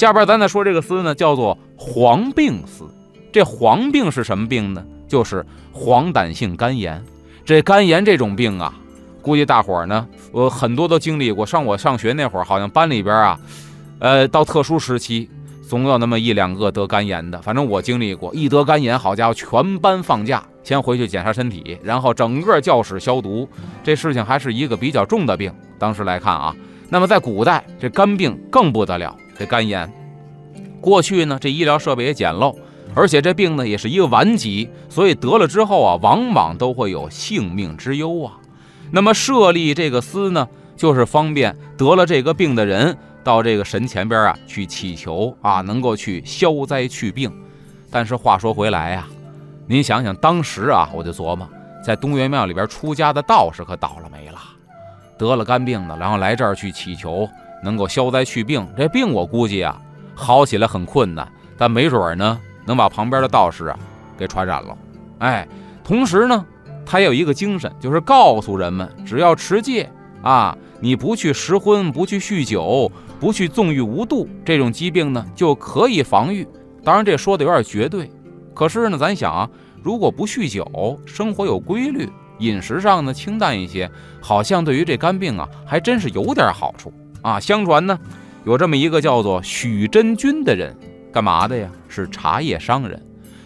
下边咱再说这个司呢，叫做黄病司。这黄病是什么病呢？就是黄疸性肝炎。这肝炎这种病啊，估计大伙儿呢，我很多都经历过。上我上学那会儿，好像班里边啊，呃，到特殊时期。总有那么一两个得肝炎的，反正我经历过，一得肝炎，好家伙，全班放假，先回去检查身体，然后整个教室消毒。这事情还是一个比较重的病。当时来看啊，那么在古代，这肝病更不得了。这肝炎，过去呢，这医疗设备也简陋，而且这病呢也是一个顽疾，所以得了之后啊，往往都会有性命之忧啊。那么设立这个司呢，就是方便得了这个病的人。到这个神前边啊，去祈求啊，能够去消灾去病。但是话说回来呀，您想想当时啊，我就琢磨，在东岳庙里边出家的道士可倒了霉了，得了肝病的，然后来这儿去祈求能够消灾去病。这病我估计啊，好起来很困难，但没准儿呢，能把旁边的道士啊给传染了。哎，同时呢，他有一个精神，就是告诉人们，只要持戒啊，你不去食荤，不去酗酒。不去纵欲无度，这种疾病呢就可以防御。当然，这说的有点绝对。可是呢，咱想啊，如果不酗酒，生活有规律，饮食上呢清淡一些，好像对于这肝病啊，还真是有点好处啊。相传呢，有这么一个叫做许真君的人，干嘛的呀？是茶叶商人。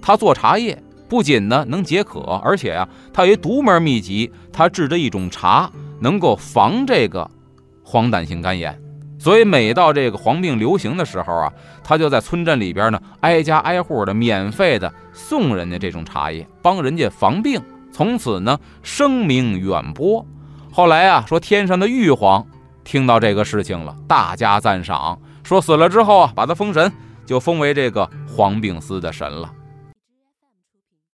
他做茶叶不仅呢能解渴，而且啊，他有一独门秘籍，他制的一种茶能够防这个黄疸性肝炎。所以每到这个黄病流行的时候啊，他就在村镇里边呢，挨家挨户的免费的送人家这种茶叶，帮人家防病。从此呢，声名远播。后来啊，说天上的玉皇听到这个事情了，大加赞赏，说死了之后啊，把他封神，就封为这个黄病司的神了。